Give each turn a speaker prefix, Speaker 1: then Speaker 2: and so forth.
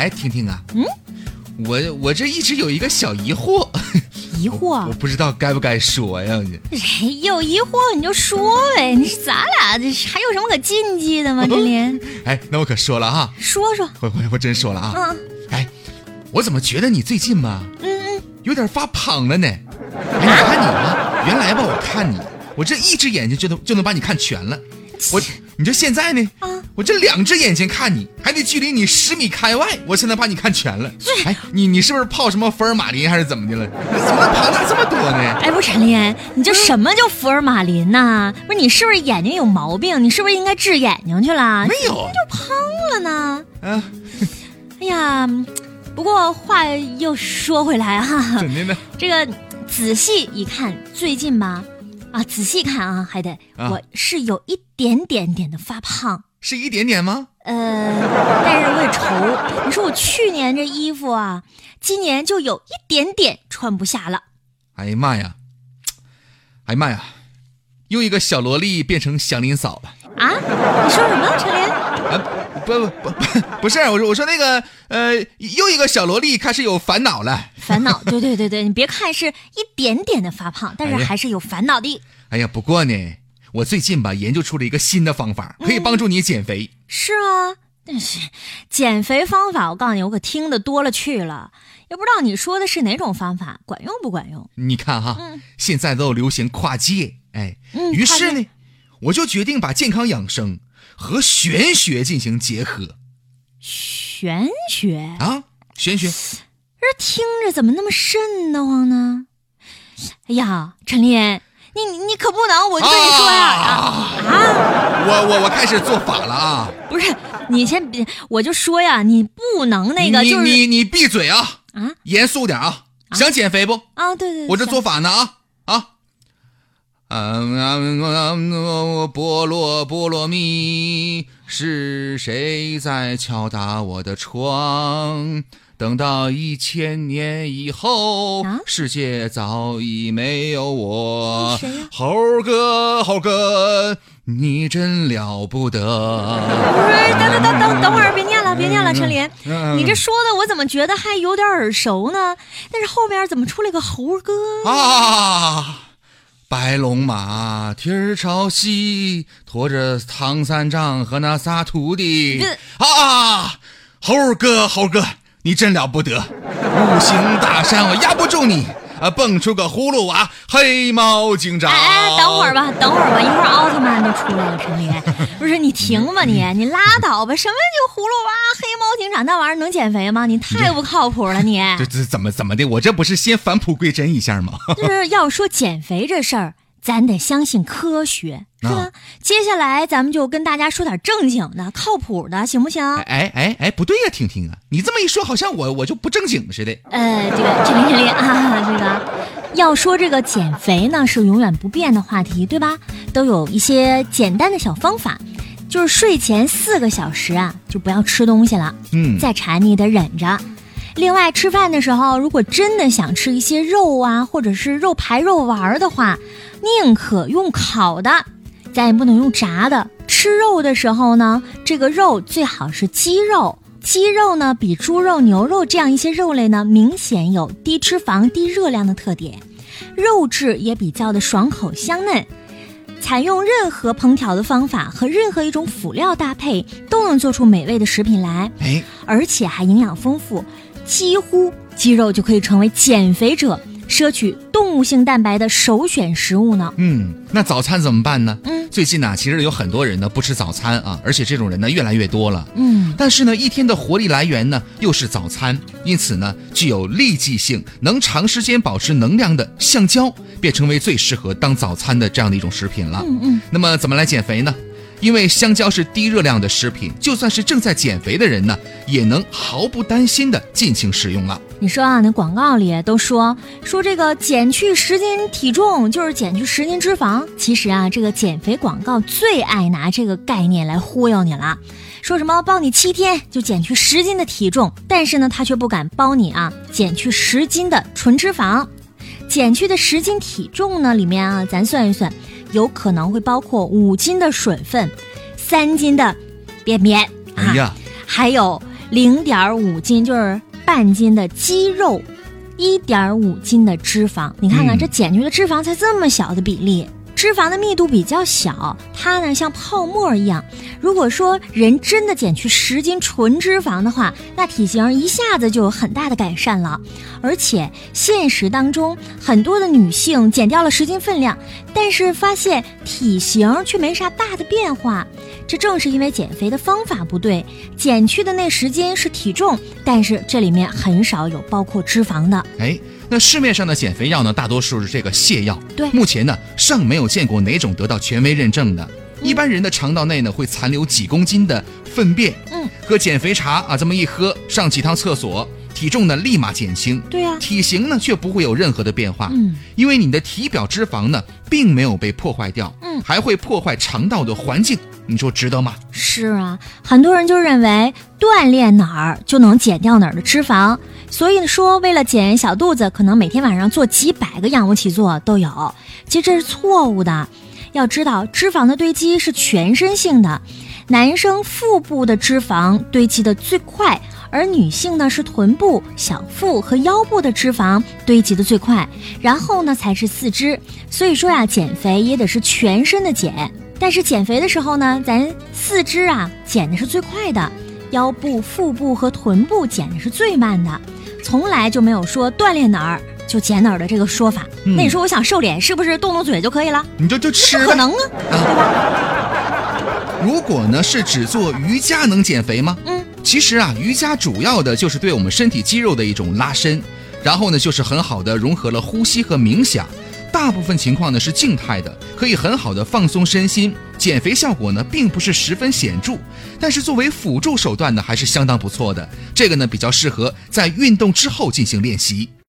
Speaker 1: 哎，婷婷啊，嗯，我我这一直有一个小疑惑，
Speaker 2: 疑惑
Speaker 1: 我，不知道该不该说呀。
Speaker 2: 哎，有疑惑你就说呗，你是咱俩这是还有什么可禁忌的吗？这里
Speaker 1: 哎，那我可说了哈，
Speaker 2: 说说，
Speaker 1: 我我我真说了啊。
Speaker 2: 嗯
Speaker 1: 哎，我怎么觉得你最近吧，
Speaker 2: 嗯嗯，
Speaker 1: 有点发胖了呢？哎，你看你啊，原来吧，我看你，我这一只眼睛就能就能把你看全了。我，你就现在呢？
Speaker 2: 啊
Speaker 1: 我这两只眼睛看你，还得距离你十米开外，我现在把你看全了。哎，你你是不是泡什么福尔马林还是怎么的了？你怎么胖大这么多呢？
Speaker 2: 哎，不是陈林，你这什么叫福尔马林呐？不是你是不是眼睛有毛病？你是不是应该治眼睛去了？
Speaker 1: 没有，
Speaker 2: 就胖了呢？
Speaker 1: 啊，
Speaker 2: 哎呀，不过话又说回来哈、
Speaker 1: 怎的呢？
Speaker 2: 这个仔细一看，最近吧，啊，仔细看啊，还得
Speaker 1: 啊
Speaker 2: 我是有一点点点的发胖，
Speaker 1: 是一点点吗？
Speaker 2: 呃，但是我也愁，你说我去年这衣服啊，今年就有一点点穿不下了。
Speaker 1: 哎呀妈呀！哎呀妈呀！又一个小萝莉变成祥林嫂了。
Speaker 2: 啊，你说什么，陈林？
Speaker 1: 啊，不不不不，不是，我说我说那个呃，又一个小萝莉开始有烦恼了。
Speaker 2: 烦恼，对对对对，你别看是一点点的发胖，但是还是有烦恼的。
Speaker 1: 哎呀，不过呢，我最近吧研究出了一个新的方法，可以帮助你减肥。
Speaker 2: 是啊，但是减肥方法，我告诉你，我可听得多了去了，也不知道你说的是哪种方法，管用不管用？
Speaker 1: 你看哈，
Speaker 2: 嗯
Speaker 1: 现在都流行跨界，哎，
Speaker 2: 嗯
Speaker 1: 于是呢，我就决定把健康养生和玄学进行结合
Speaker 2: 玄学，
Speaker 1: 啊，玄学。
Speaker 2: 这听着怎么那么瘆得慌呢？哎呀，陈林，你你你可不能，我就跟你说呀啊啊！
Speaker 1: 我我我开始做法了啊！
Speaker 2: 不是，你先别，我就说呀，你不能那个，
Speaker 1: 你
Speaker 2: 就是
Speaker 1: 你你闭嘴啊！
Speaker 2: 啊
Speaker 1: 严肃点啊！想减肥不？
Speaker 2: 啊，对对，对
Speaker 1: 我这做法呢啊啊！嗯嗯嗯，菠萝菠萝蜜，是谁在敲打我的窗？等到一千年以后，
Speaker 2: 啊
Speaker 1: 世界早已没有我。猴哥，猴哥，你真了不得。
Speaker 2: 不是，等等等等等会儿，别念了，别念了，陈林，
Speaker 1: 嗯
Speaker 2: 你这说的我怎么觉得还有点耳熟呢？但是后边怎么出来个猴哥？
Speaker 1: 啊！白龙马蹄儿朝西，驮着唐三藏和那仨徒弟啊！猴哥，猴哥，你真了不得！五行大山我压不住你啊！蹦出个葫芦娃，黑猫警长。
Speaker 2: 哎哎，等会儿吧，等会儿吧，一会儿奥特曼就出来了，陈林，不是你停吧你，你拉倒吧，什么就葫芦娃、黑猫警长那玩意儿能减肥吗？你太不靠谱了你。
Speaker 1: 这这怎么怎么的？我这不是先返璞归真一下吗？
Speaker 2: 就是要说减肥这事儿，咱得相信科学，是吧？
Speaker 1: 啊
Speaker 2: 接下来咱们就跟大家说点正经的、靠谱的，行不行？
Speaker 1: 哎哎哎，不对呀，婷婷啊，你这么一说，好像我我就不正经似的。
Speaker 2: 呃，这个这林这个啊，这个要说这个减肥呢是永远不变的话题，对吧？都有一些简单的小方法，就是睡前四个小时啊，就不要吃东西了，
Speaker 1: 嗯，
Speaker 2: 再馋你得忍着。另外，吃饭的时候，如果真的想吃一些肉啊，或者是肉排肉丸儿的话，宁可用烤的，咱也不能用炸的。吃肉的时候呢，这个肉最好是鸡肉。鸡肉呢，比猪肉、牛肉这样一些肉类呢，明显有低脂肪、低热量的特点，肉质也比较的爽口香嫩。采用任何烹调的方法和任何一种辅料搭配，都能做出美味的食品来。
Speaker 1: 哎，
Speaker 2: 而且还营养丰富，几乎鸡肉就可以成为减肥者摄取动物性蛋白的首选食物呢。
Speaker 1: 嗯，那早餐怎么办呢？
Speaker 2: 嗯
Speaker 1: 最近呢，其实有很多人呢不吃早餐啊，而且这种人呢越来越多了。
Speaker 2: 嗯，
Speaker 1: 但是呢，一天的活力来源呢又是早餐，因此呢，具有利剂性、能长时间保持能量的橡胶，便成为最适合当早餐的这样的一种食品了。
Speaker 2: 嗯嗯，
Speaker 1: 那么怎么来减肥呢？因为香蕉是低热量的食品，就算是正在减肥的人呢，也能毫不担心的尽情食用了。
Speaker 2: 你说啊，那广告里都说说这个减去十斤体重就是减去十斤脂肪。其实啊，这个减肥广告最爱拿这个概念来忽悠你了，说什么包你七天就减去十斤的体重，但是呢，他却不敢包你啊减去十斤的纯脂肪。减去的十斤体重呢，里面啊，咱算一算，有可能会包括五斤的水分，三斤的便便啊，还有零点五斤就是半斤的肌肉，一点五斤的脂肪。你看看
Speaker 1: 嗯
Speaker 2: 这减去的脂肪才这么小的比例。脂肪的密度比较小，它呢像泡沫一样。如果说人真的减去十斤纯脂肪的话，那体型一下子就有很大的改善了。而且现实当中，很多的女性减掉了十斤分量，但是发现体型却没啥大的变化。这正是因为减肥的方法不对，减去的那十斤是体重，但是这里面很少有包括脂肪的。
Speaker 1: 哎，那市面上的减肥药呢，大多数是这个泻药。
Speaker 2: 对。
Speaker 1: 目前呢尚没有见过哪种得到权威认证的。一般人的肠道内呢会残留几公斤的粪便，
Speaker 2: 嗯，
Speaker 1: 喝减肥茶啊，这么一喝，上几趟厕所，体重呢立马减轻，
Speaker 2: 对呀、
Speaker 1: 体型呢却不会有任何的变化，
Speaker 2: 嗯，
Speaker 1: 因为你的体表脂肪呢并没有被破坏掉，
Speaker 2: 嗯。
Speaker 1: 还会破坏肠道的环境，你说值得吗？
Speaker 2: 是啊，很多人就认为锻炼哪儿就能减掉哪儿的脂肪，所以说为了减小肚子，可能每天晚上做几百个仰卧起坐都有。其实这是错误的。要知道，脂肪的堆积是全身性的，男生腹部的脂肪堆积的最快，而女性呢是臀部、小腹和腰部的脂肪堆积的最快，然后呢才是四肢。所以说呀，减肥也得是全身的减。但是减肥的时候呢，咱四肢啊减的是最快的，腰部、腹部和臀部减的是最慢的，从来就没有说锻炼哪儿就减哪儿的这个说法。
Speaker 1: 嗯
Speaker 2: 那你说我想瘦脸，是不是动动嘴就可以了？
Speaker 1: 你就就吃。
Speaker 2: 不可能啊！
Speaker 1: 对吧如果呢是只做瑜伽能减肥吗？
Speaker 2: 嗯，
Speaker 1: 其实啊，瑜伽主要的就是对我们身体肌肉的一种拉伸，然后呢就是很好的融合了呼吸和冥想。大部分情况呢是静态的，可以很好的放松身心，减肥效果呢并不是十分显著，但是作为辅助手段呢还是相当不错的。这个呢比较适合在运动之后进行练习。